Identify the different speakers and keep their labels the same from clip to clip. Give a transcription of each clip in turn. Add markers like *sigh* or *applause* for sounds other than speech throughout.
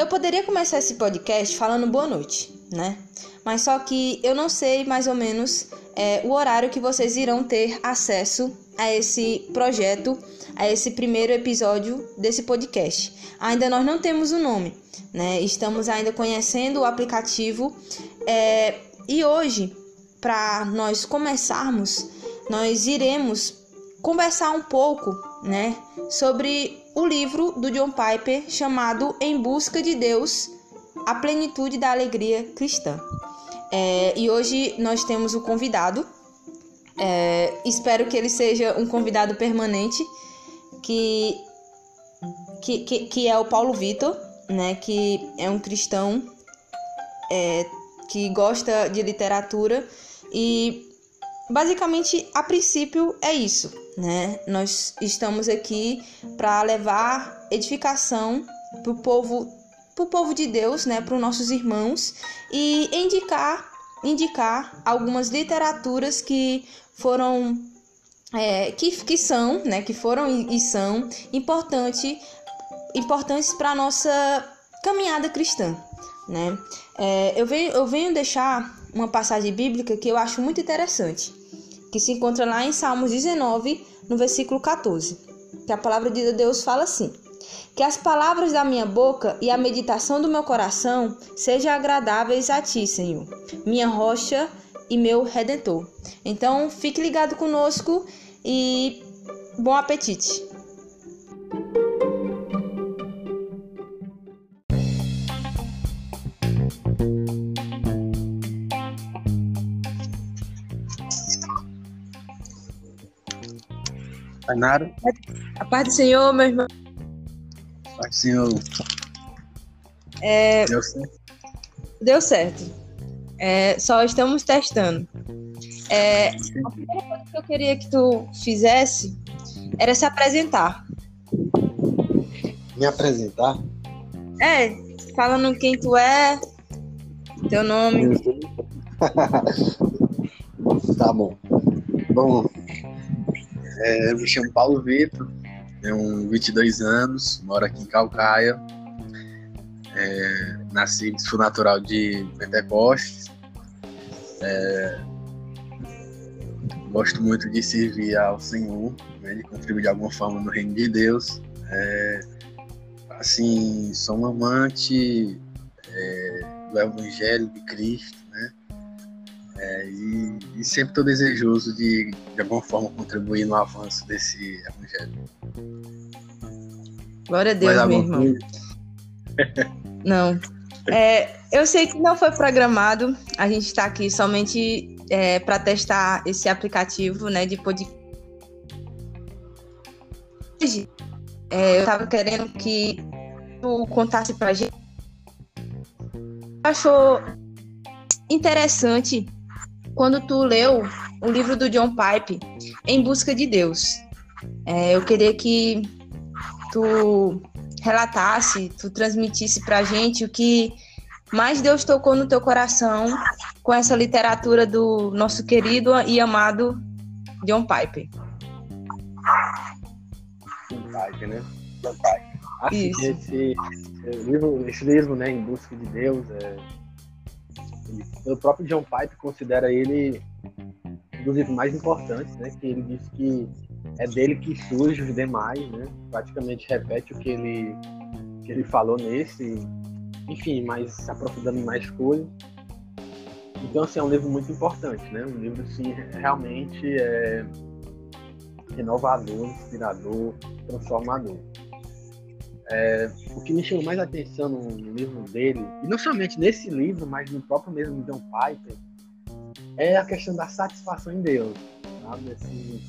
Speaker 1: Eu poderia começar esse podcast falando boa noite, né? Mas só que eu não sei mais ou menos é, o horário que vocês irão ter acesso a esse projeto, a esse primeiro episódio desse podcast. Ainda nós não temos o um nome, né? Estamos ainda conhecendo o aplicativo é, e hoje, para nós começarmos, nós iremos conversar um pouco, né, sobre o livro do John Piper chamado Em Busca de Deus, a plenitude da alegria cristã. É, e hoje nós temos o convidado. É, espero que ele seja um convidado permanente, que, que, que, que é o Paulo Vitor, né, que é um cristão é, que gosta de literatura e basicamente a princípio é isso, né? Nós estamos aqui para levar edificação para o povo para o povo de Deus, né, para os nossos irmãos e indicar indicar algumas literaturas que foram é, que, que são, né, que foram e, e são importante, importantes para a nossa caminhada cristã, né? É, eu, venho, eu venho deixar uma passagem bíblica que eu acho muito interessante, que se encontra lá em Salmos 19, no versículo 14, que a palavra de Deus fala assim: que as palavras da minha boca e a meditação do meu coração sejam agradáveis a ti, Senhor, minha rocha e meu redentor. Então, fique ligado conosco e bom apetite.
Speaker 2: Tainara.
Speaker 1: A paz do Senhor, meu irmão.
Speaker 2: Paz do Senhor.
Speaker 1: É,
Speaker 2: Deu certo?
Speaker 1: deu certo. É, só estamos testando. É, a primeira coisa que eu queria que tu fizesse era se apresentar.
Speaker 2: Me apresentar?
Speaker 1: É, falando quem tu é, teu nome. *laughs*
Speaker 2: tá bom. Bom, é, eu me chamo Paulo Vitor, tenho 22 anos, moro aqui em Calcaia. É, nasci, sou natural de Pentecostes. É, gosto muito de servir ao Senhor, né, de contribuir de alguma forma no reino de Deus. É, assim, sou um amante é, do Evangelho de Cristo? É, e, e, sempre estou desejoso de, de alguma forma, contribuir no avanço desse Evangelho.
Speaker 1: Glória a Deus, meu irmão. *laughs* Não. É, eu sei que não foi programado. A gente está aqui somente é, para testar esse aplicativo, né, de podcast. É, eu estava querendo que tu contasse para a gente. Achou interessante quando tu leu o livro do John Pipe, Em Busca de Deus. É, eu queria que tu relatasse, tu transmitisse para a gente o que mais Deus tocou no teu coração com essa literatura do nosso querido e amado John Piper.
Speaker 2: John Piper, né? John Piper. Assim. Esse, esse, livro, esse livro, né, Em Busca de Deus, é, o próprio John Piper considera ele um dos livros mais importantes, né? Que ele diz que é dele que surge os demais, né? Praticamente repete o que ele, que ele falou nesse, enfim, mas se aprofundando em mais coisas. Então, assim, é um livro muito importante, né? Um livro, assim, realmente é renovador, inspirador, transformador. É, o que me chamou mais atenção no, no, livro dele, e não somente nesse livro, mas no próprio mesmo John Piper, é a questão da satisfação em Deus, sabe? Assim,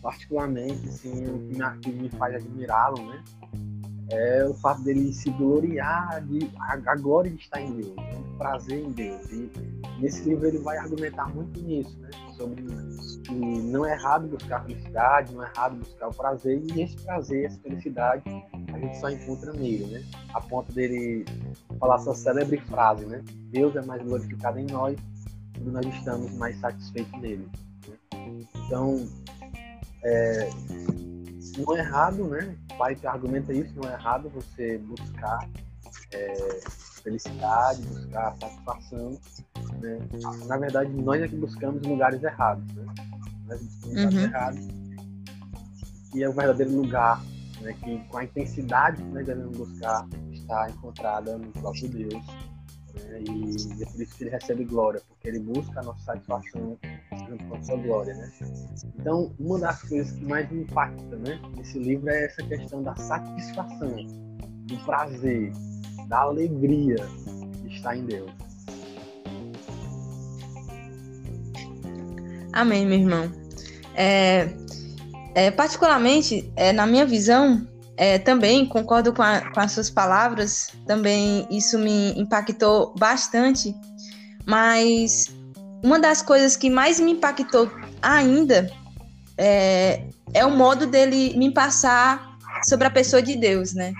Speaker 2: particularmente, assim, o que me, me faz admirá-lo, né? É o fato dele se gloriar de a, glória de estar em Deus, né? o prazer em Deus. E nesse livro ele vai argumentar muito nisso, né? Sobre que não é errado buscar felicidade, não é errado buscar o prazer, e esse prazer, essa felicidade, a gente só encontra nele, né? A ponto dele falar essa célebre frase, né? Deus é mais glorificado em nós quando nós estamos mais satisfeitos nele. Né? Então, é, não é errado, né? O pai que argumenta isso, não é errado você buscar é, felicidade, buscar satisfação. Né? Na verdade, nós é que buscamos lugares errados. Né? Nós buscamos lugares uhum. errados. E é o verdadeiro lugar né, que, com a intensidade que nós devemos buscar, está encontrada no próprio Deus. Né? E é por isso que ele recebe glória, porque ele busca a nossa satisfação junto com a sua glória. Né? Então, uma das coisas que mais me impacta né, nesse livro é essa questão da satisfação, do prazer, da alegria que está em Deus.
Speaker 1: Amém, meu irmão. É, é, particularmente, é, na minha visão, é, também concordo com, a, com as suas palavras, também isso me impactou bastante, mas uma das coisas que mais me impactou ainda é, é o modo dele me passar sobre a pessoa de Deus, né?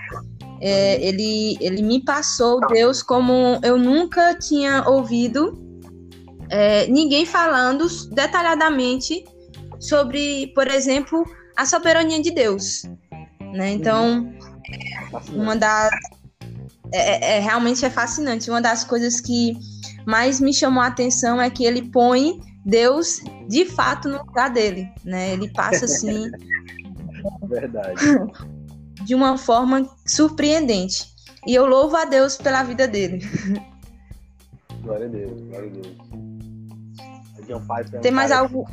Speaker 1: É, ele, ele me passou Deus como eu nunca tinha ouvido é, ninguém falando detalhadamente sobre, por exemplo, a soberania de Deus. Né? Então, uma das. É, é, é, realmente é fascinante. Uma das coisas que mais me chamou a atenção é que ele põe Deus de fato no lugar dele. Né? Ele passa assim. *laughs*
Speaker 2: Verdade.
Speaker 1: De uma forma surpreendente. E eu louvo a Deus pela vida dele.
Speaker 2: Glória a Deus, glória a Deus.
Speaker 1: Tem mais algo?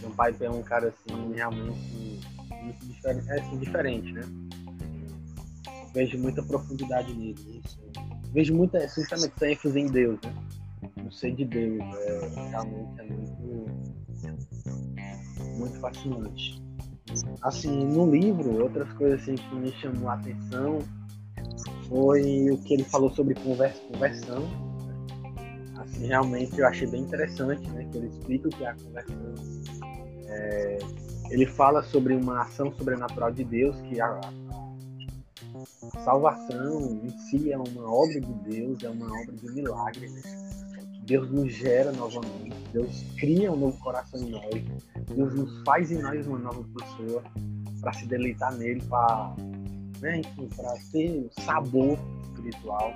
Speaker 2: John Piper é um cara assim, realmente diferente, é, assim, diferente, né? Vejo muita profundidade nele. Isso. Vejo muita, sinceramente, essa ênfase em Deus, né? No ser de Deus. É, realmente é muito, muito fascinante. Assim, no livro, outras coisas assim, que me chamou a atenção foi o que ele falou sobre conversão assim, realmente eu achei bem interessante, né? Que ele explica o que é a conversão. É, ele fala sobre uma ação sobrenatural de Deus, que a, a salvação em si é uma obra de Deus, é uma obra de milagre. Né? Deus nos gera novamente, Deus cria um novo coração em nós, Deus nos faz em nós uma nova pessoa para se deleitar nele, para né, para ter sabor espiritual.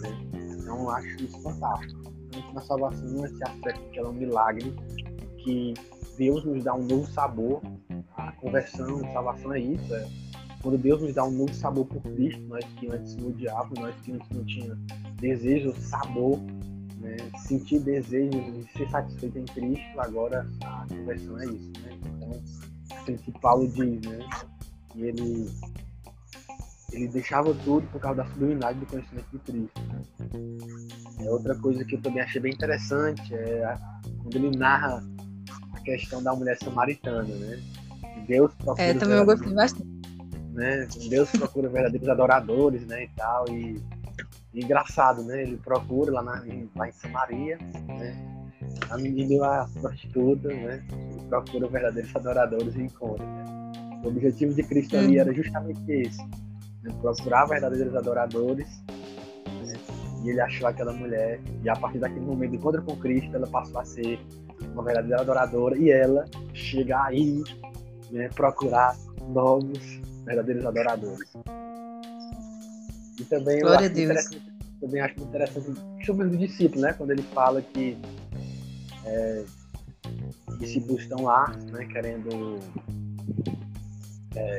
Speaker 2: Né? Então eu acho isso fantástico na salvação esse aspecto que ela é um milagre, que Deus nos dá um novo sabor. A conversão, a salvação é isso. É quando Deus nos dá um novo sabor por Cristo, nós que antes nos odiávamos, nós que antes não tinha desejo, sabor, né? sentir desejo de ser satisfeito em Cristo, agora a conversão é isso. Né? Então, aquilo que Paulo diz, né? E ele ele deixava tudo por causa da sublimidade do conhecimento de Cristo. Né? É outra coisa que eu também achei bem interessante é quando ele narra a questão da mulher samaritana, né? Deus procura
Speaker 1: é, também eu gostei bastante.
Speaker 2: Né? Deus procura verdadeiros adoradores, né, e tal e, e engraçado, né? Ele procura lá, na, lá em Samaria, né? A menina a prostituta, né? Ele procura verdadeiros adoradores e encontra. Né? O objetivo de Cristo hum. ali era justamente esse né? procurar verdadeiros adoradores. Né? E ele achou aquela mulher, e a partir daquele momento, encontro com Cristo, ela passou a ser uma verdadeira adoradora, e ela chega aí né, procurar novos verdadeiros adoradores. E também
Speaker 1: Glória eu acho,
Speaker 2: interessante, também acho interessante sobre o discípulo, né? Quando ele fala que é, discípulos estão lá, né, querendo é,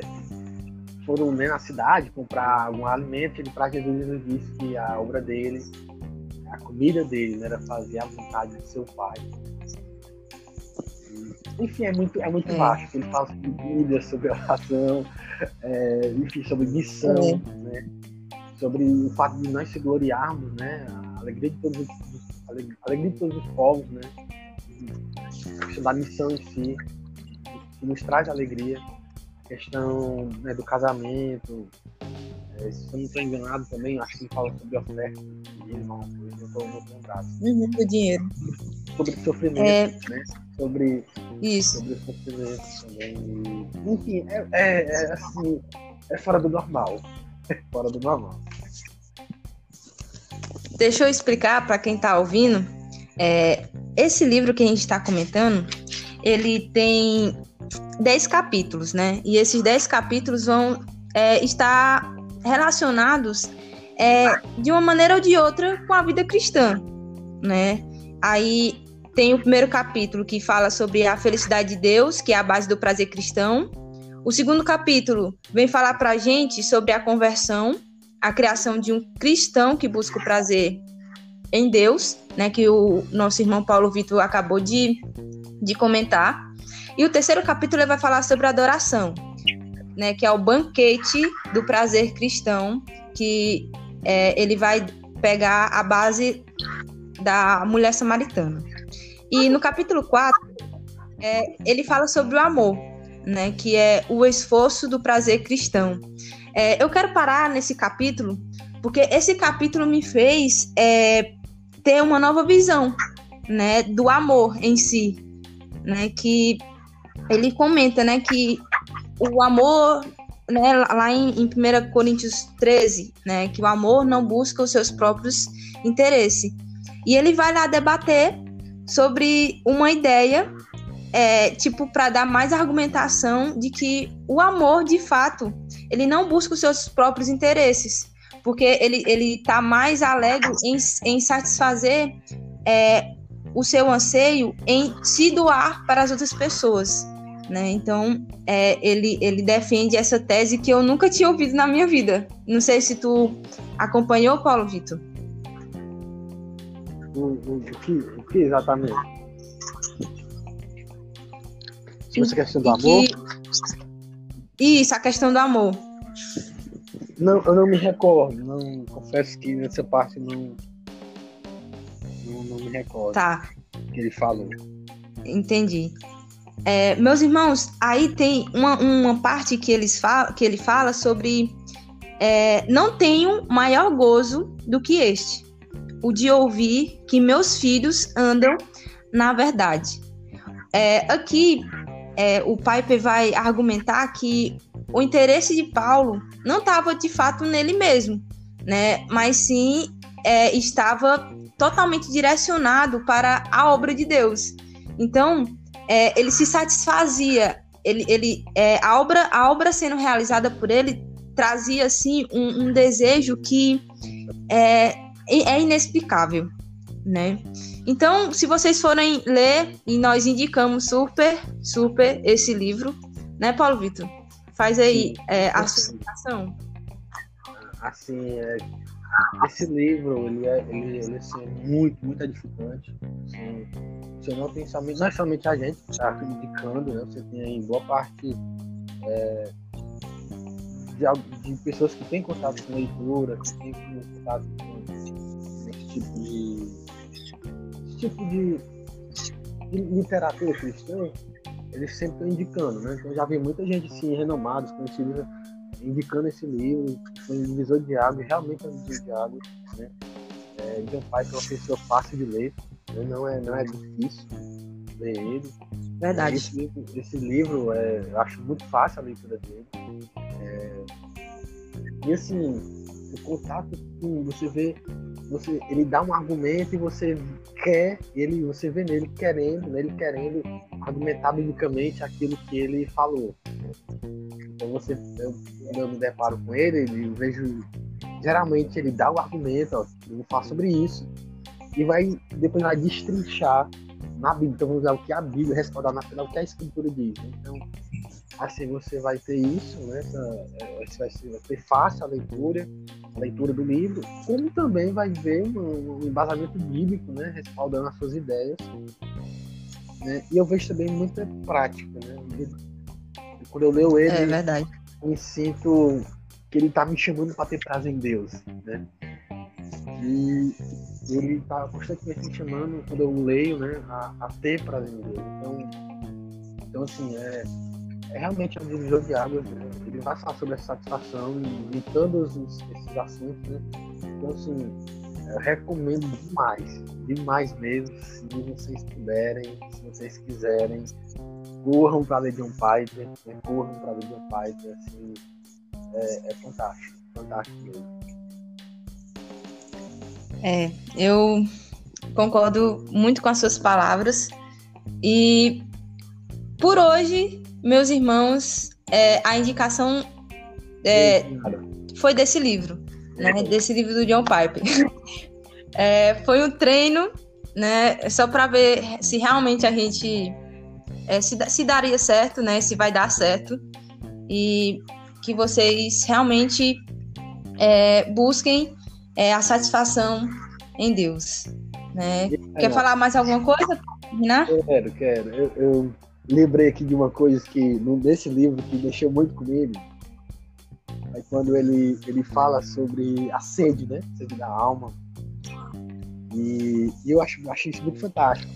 Speaker 2: foram né, na cidade comprar algum alimento, ele para Jesus Jesus disse que a obra dele, a comida dele, né, era fazer a vontade de seu pai. Enfim, é muito, é muito é. vasto. Ele fala sobre Bíblia, sobre oração, é, enfim, sobre missão, né? sobre o fato de nós se gloriarmos, né? A alegria de todos os, a alegria de todos os povos, né? A questão da missão em si, que nos traz alegria questão né, do casamento. É, se eu não estou enganado também, acho que ele fala sobre oferta dinheiro, não estou lembrado.
Speaker 1: Uhum, do dinheiro.
Speaker 2: Sobre sofrimento, é... né? Sobre,
Speaker 1: Isso.
Speaker 2: sobre sofrimento também. Enfim, é, é, é assim, é fora do normal. *laughs* É fora do normal.
Speaker 1: Deixa eu explicar para quem está ouvindo. É, esse livro que a gente está comentando, ele tem 10 capítulos, né? E esses 10 capítulos vão é, estar relacionados é, de uma maneira ou de outra com a vida cristã, né? Aí tem o primeiro capítulo que fala sobre a felicidade de Deus, que é a base do prazer cristão. O segundo capítulo vem falar para a gente sobre a conversão, a criação de um cristão que busca o prazer em Deus, né, que o nosso irmão Paulo Vitor acabou de, de comentar. E o terceiro capítulo vai falar sobre a adoração, né, que é o banquete do prazer cristão, que é, ele vai pegar a base da mulher samaritana. E no capítulo 4, é, ele fala sobre o amor, né, que é o esforço do prazer cristão. É, eu quero parar nesse capítulo, porque esse capítulo me fez é, ter uma nova visão né, do amor em si. Né, que ele comenta né, que o amor né, lá em, em 1 Coríntios 13, né, que o amor não busca os seus próprios interesses. E ele vai lá debater sobre uma ideia, é, tipo, para dar mais argumentação de que o amor, de fato, ele não busca os seus próprios interesses, porque ele, ele tá mais alegre em, em satisfazer é, o seu anseio em se doar para as outras pessoas. Né? Então, é, ele, ele defende essa tese que eu nunca tinha ouvido na minha vida. Não sei se tu acompanhou, Paulo Vitor.
Speaker 2: O, o, o, que, o que exatamente? Essa questão do amor?
Speaker 1: Isso, a questão do amor.
Speaker 2: Não, eu não me recordo. Não, confesso que nessa parte não, não, não me recordo.
Speaker 1: Tá.
Speaker 2: Que ele falou.
Speaker 1: Entendi. É, meus irmãos, aí tem uma, uma parte que, eles fala, que ele fala sobre é, não tenho maior gozo do que este, o de ouvir que meus filhos andam na verdade. É, aqui, é, o Piper vai argumentar que o interesse de Paulo não estava de fato nele mesmo, né? Mas sim é, estava totalmente direcionado para a obra de Deus. Então, é, ele se satisfazia, ele, ele, é, a, obra, a obra sendo realizada por ele trazia assim um, um desejo que é, é inexplicável, né? Então, se vocês forem ler, e nós indicamos super, super esse livro, né, Paulo Vitor? Faz aí é, a sua indicação.
Speaker 2: Assim, é, esse livro, ele é, ele, ele é assim, muito, muito edificante. Assim, você não tem somente, não é somente a gente que está indicando, né? Você tem aí boa parte é, de, de, pessoas que têm contato com leitura, que têm contato com tipo de, esse tipo de, de literatura cristã, eles sempre estão indicando, né? Então já vi muita gente assim, renomados, conhecidos indicando esse livro, foi um divisor de água, realmente é um divisor de água, né? É, de um pai que é uma pessoa fácil de ler, né? não, é, não é difícil ler ele.
Speaker 1: Verdade.
Speaker 2: Esse livro, esse livro é, eu acho muito fácil a leitura dele. É, e assim, o contato com você vê, você, ele dá um argumento e você quer, ele, você vê nele querendo, nele querendo argumentar biblicamente aquilo que ele falou. Então você, eu, eu me deparo com ele, eu vejo geralmente ele dá o argumento, ó, eu vou falar sobre isso, e vai depois vai destrinchar na Bíblia. Então vamos usar o que a Bíblia respaldar na final, o que a Escritura diz. Né? Então, assim você vai ter isso, né? Essa, é, vai, ser, vai ser fácil a leitura, leitura do livro, como também vai ver um, um embasamento bíblico, né? Respaldando as suas ideias. Né? E eu vejo também muita prática, né? Quando eu leio ele,
Speaker 1: é verdade.
Speaker 2: me sinto que ele tá me chamando para ter prazer em Deus, né? E ele tá constantemente me chamando, quando eu leio, né, a, a ter prazer em Deus. Então, então assim, é, é realmente um divisor de águas. Né? Ele vai falar sobre essa satisfação em todos os, esses assuntos, né? Então, assim, eu recomendo demais, demais mesmo, se vocês puderem, se vocês quiserem, corram para ler John Piper, né? corram para ler John Piper, assim, é, é fantástico, fantástico mesmo.
Speaker 1: É, eu concordo muito com as suas palavras e por hoje, meus irmãos, é, a indicação é, foi desse livro, né? Desse livro do John Piper. *laughs* É, foi um treino, né? Só para ver se realmente a gente é, se, se daria certo, né? Se vai dar certo e que vocês realmente é, busquem é, a satisfação em Deus. Né? Quer falar mais alguma coisa?
Speaker 2: Né? Quero, quero. Eu, eu, lembrei aqui de uma coisa que nesse livro que mexeu muito comigo. É quando ele, ele fala sobre a sede, né? Sede da alma. E, e eu acho, achei isso muito fantástico.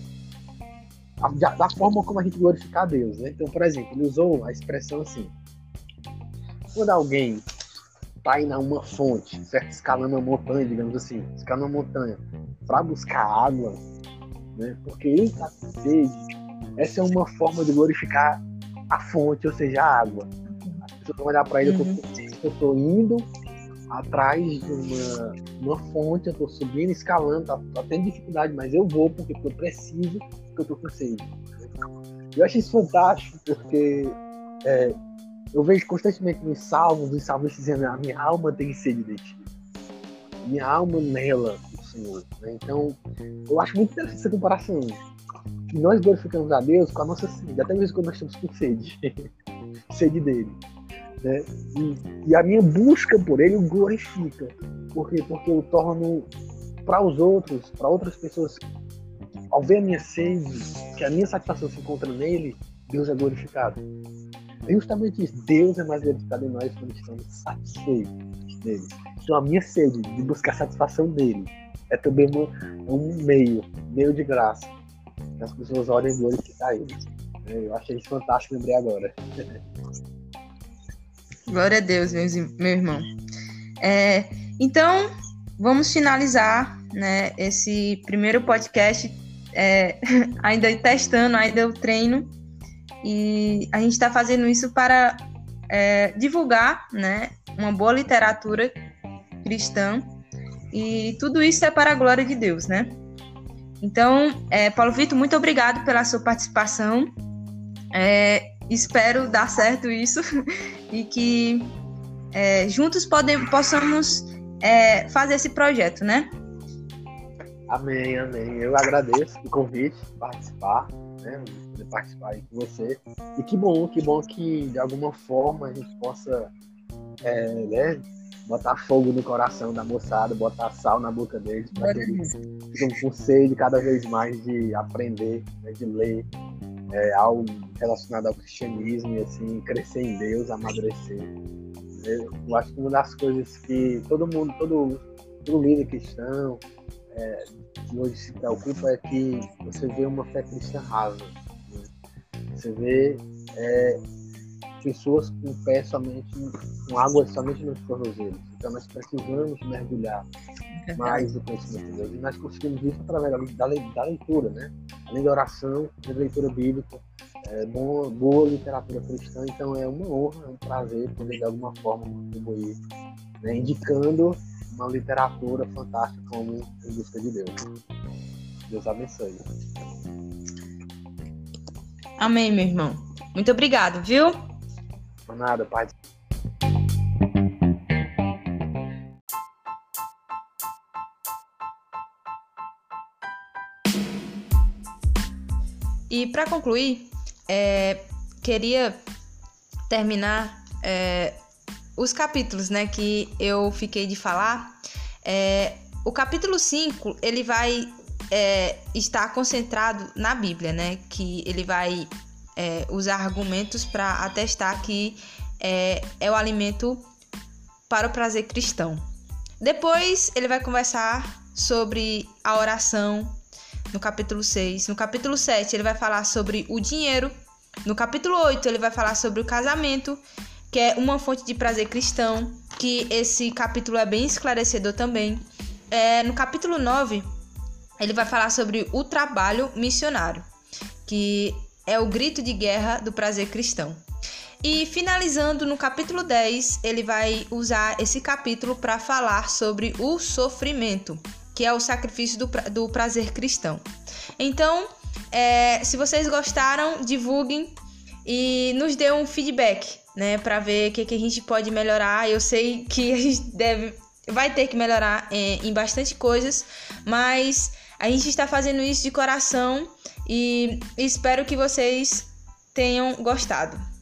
Speaker 2: Da, da, forma como a gente glorificar a Deus, né? Então, por exemplo, ele usou a expressão assim: quando alguém está indo a uma fonte, certo? escalando uma montanha, digamos assim, escalando uma montanha para buscar água, né? porque ele está com sede, essa é uma forma de glorificar a fonte, ou seja, a água. As pessoas vão olhar para ele, uhum. eu estou indo atrás de uma, uma fonte, eu estou subindo, escalando, tá, tá tendo dificuldade, mas eu vou porque, eu preciso, porque eu estou com sede. Eu acho isso fantástico, porque é, eu vejo constantemente nos salmos, os salmos dizendo: a minha alma tem sede de ti. Minha alma nela, o Senhor. Né? Então, eu acho muito interessante essa comparação. Que nós glorificamos a Deus com a nossa sede, até mesmo quando nós estamos com sede. *laughs* sede dele. Né? E, e, a minha busca por ele o glorifica. Por quê? Porque eu torno para os outros, para outras pessoas, ao ver a minha sede, que a minha satisfação se encontra nele, Deus é glorificado. É justamente isso. Deus é mais glorificado em nós quando estamos satisfeitos dele. Então a minha sede de buscar satisfação dele é também um meio, meio de graça. Que as pessoas olhem e glorificar ele. É, eu achei isso fantástico, lembrei agora.
Speaker 1: Glória a Deus, meu irmão. É, então, vamos finalizar né, esse primeiro podcast, é, *laughs* ainda testando, ainda o treino e a gente está fazendo isso para é, divulgar né, uma boa literatura cristã. E tudo isso é para a glória de Deus, né? Então, é, Paulo Vitor, muito obrigado pela sua participação. É, espero dar certo isso *laughs* e que é, juntos possamos é, fazer esse projeto, né?
Speaker 2: Amém, amém. Eu agradeço o convite, participar, né? poder participar aí com você. E que bom, que bom que de alguma forma a gente possa é, né, botar fogo no coração da moçada, botar sal na boca deles, para que eles com sede cada vez mais de aprender, né, de ler é, algo relacionado ao cristianismo e assim, crescer em Deus, amadurecer. Eu acho que uma das coisas que todo mundo, todo, todo líder cristão, é, que hoje se preocupa é que você vê uma fé cristã rasa. Você vê é, pessoas com pé somente, com água somente nos tornozelos. Então nós precisamos mergulhar mais no conhecimento de Deus. E nós conseguimos isso através da, da leitura, né? Além da oração, da leitura bíblica, é, boa, boa literatura cristã. Então é uma honra, é um prazer poder de alguma forma contribuir, né? indicando uma literatura fantástica como Em Busca de Deus. Deus abençoe.
Speaker 1: Amém, meu irmão. Muito obrigado, viu?
Speaker 2: Por nada, Pai.
Speaker 1: E para concluir, é, queria terminar é, os capítulos né, que eu fiquei de falar. É, o capítulo 5 ele vai é, está concentrado na Bíblia, né? Que ele vai é, usar argumentos para atestar que é, é o alimento para o prazer cristão. Depois ele vai conversar sobre a oração no capítulo 6. No capítulo 7 ele vai falar sobre o dinheiro. No capítulo 8 ele vai falar sobre o casamento, que é uma fonte de prazer cristão, que esse capítulo é bem esclarecedor também. É, no capítulo 9 ele vai falar sobre o trabalho missionário, que é o grito de guerra do prazer cristão. E finalizando no capítulo 10, ele vai usar esse capítulo para falar sobre o sofrimento, que é o sacrifício do, pra do prazer cristão. Então, é, se vocês gostaram, divulguem e nos dê um feedback, né, para ver o que, que a gente pode melhorar. Eu sei que a gente deve, vai ter que melhorar é, em bastante coisas, mas a gente está fazendo isso de coração e espero que vocês tenham gostado.